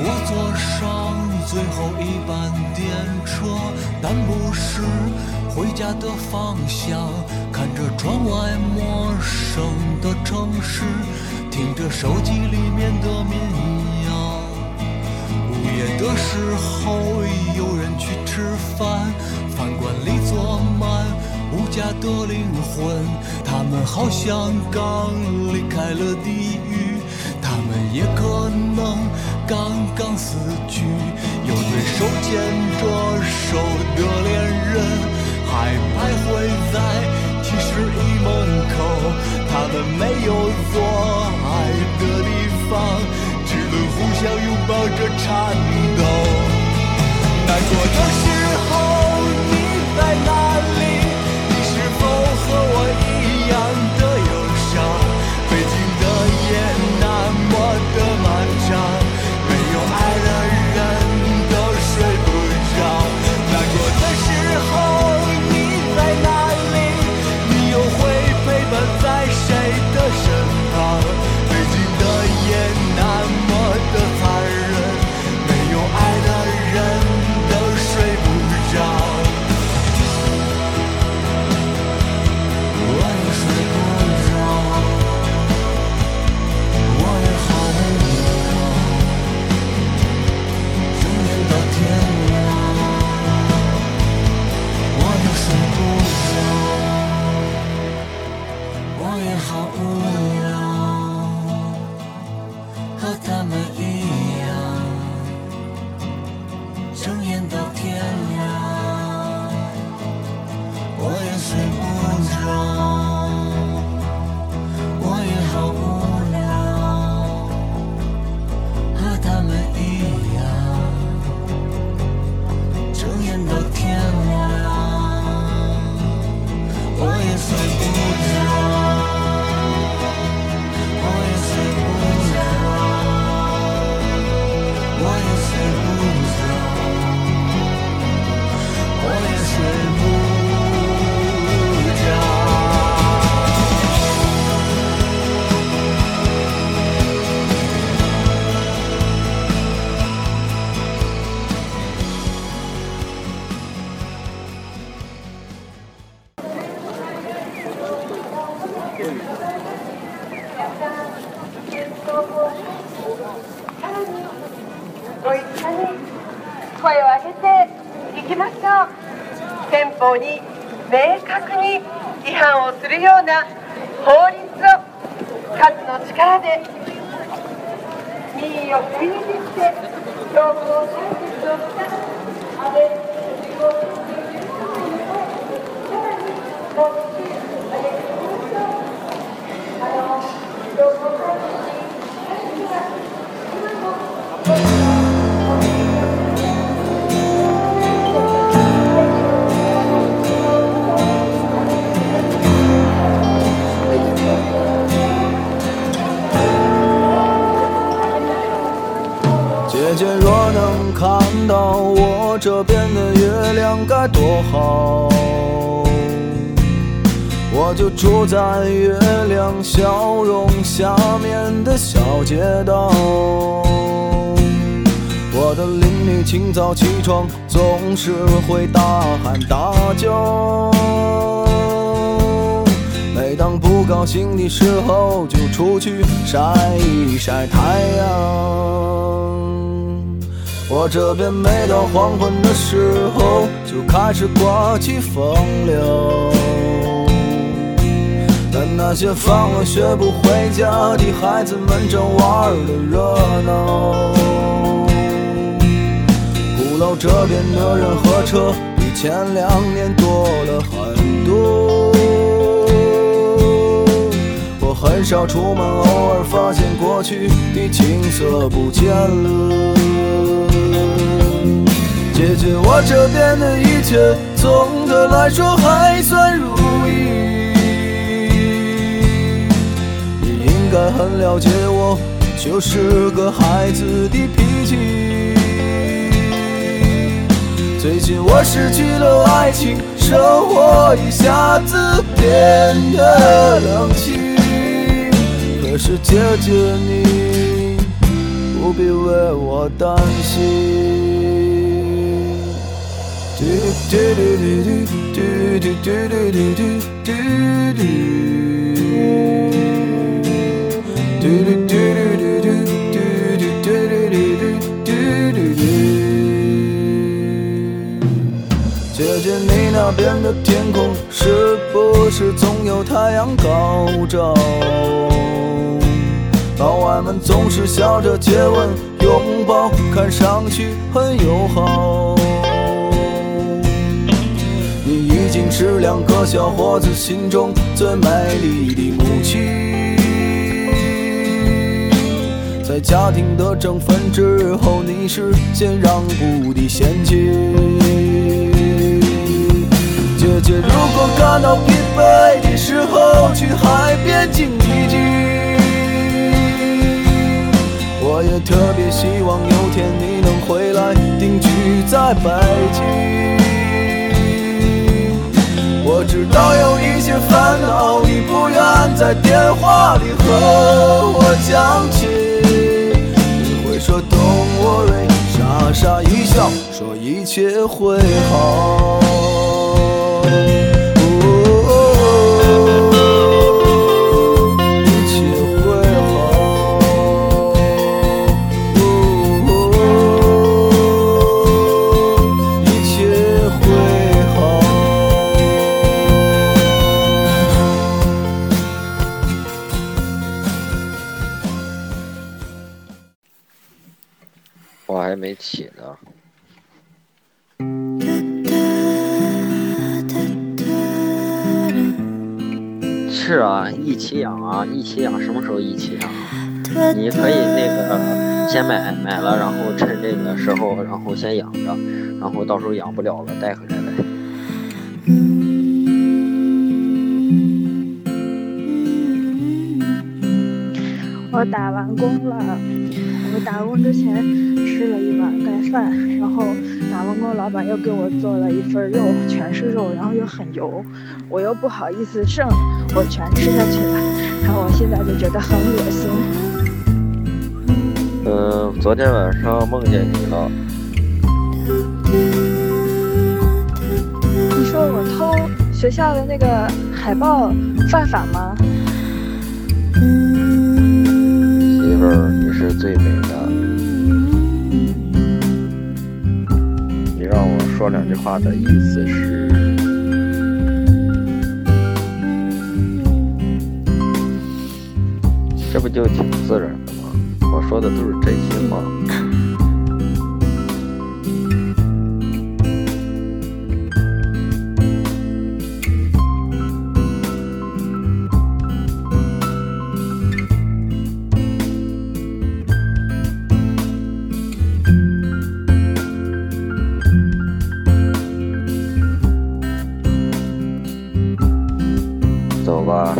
我坐上最后一班电车，但不是回家的方向。看着窗外陌生的城市，听着手机里面的民谣。午夜的时候，有人去吃饭，饭馆里坐满无家。的灵魂，他们好像刚离开了地狱，他们也可能刚刚死去。有对手牵着手的恋人，还徘徊在七十一门口，他们没有做爱的地方，只能互相拥抱着颤抖。难过的时候你在哪に違反をするような法律を数の力で民意を踏みにじって強行採決をした安倍首相さらに这边的月亮该多好，我就住在月亮笑容下面的小街道。我的邻居清早起床总是会大喊大叫，每当不高兴的时候就出去晒一晒太阳。我这边每到黄昏的时候就开始刮起风流，但那些放了学不回家的孩子们正玩的热闹。鼓楼这边的人和车比前两年多了很多。我很少出门，偶尔发现过去的景色不见了。姐姐，我这边的一切总的来说还算如意。你应该很了解我，就是个孩子的脾气。最近我失去了爱情，生活一下子变得冷清。可是姐姐你不必为我担心。姐姐，你那边的天空是不是总有太阳高照？老外们总是笑着接吻、拥抱，看上去很友好。是两个小伙子心中最美丽的母亲。在家庭的争分之后，你是先让步的先妻。姐姐，如果感到疲惫的时候，去海边静一静。我也特别希望有天你能回来定居在北京。我知道有一些烦恼，你不愿在电话里和我讲起。你会说 Don't worry，傻傻一笑，说一切会好。是啊，一起养啊，一起养，什么时候一起养？你可以那个先买买了，然后趁这个时候，然后先养着，然后到时候养不了了带回来呗。我打完工了，我打工之前吃了一碗盖饭，然后打完工老板又给我做了一份肉，全是肉，然后又很油，我又不好意思剩，我全吃下去了，然后我现在就觉得很恶心。嗯，昨天晚上梦见你了，你说我偷学校的那个海报犯法吗？媳妇儿，你是最美的。说两句话的意思是，这不就挺自然的吗？我说的都是真心话。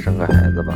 生个孩子吧。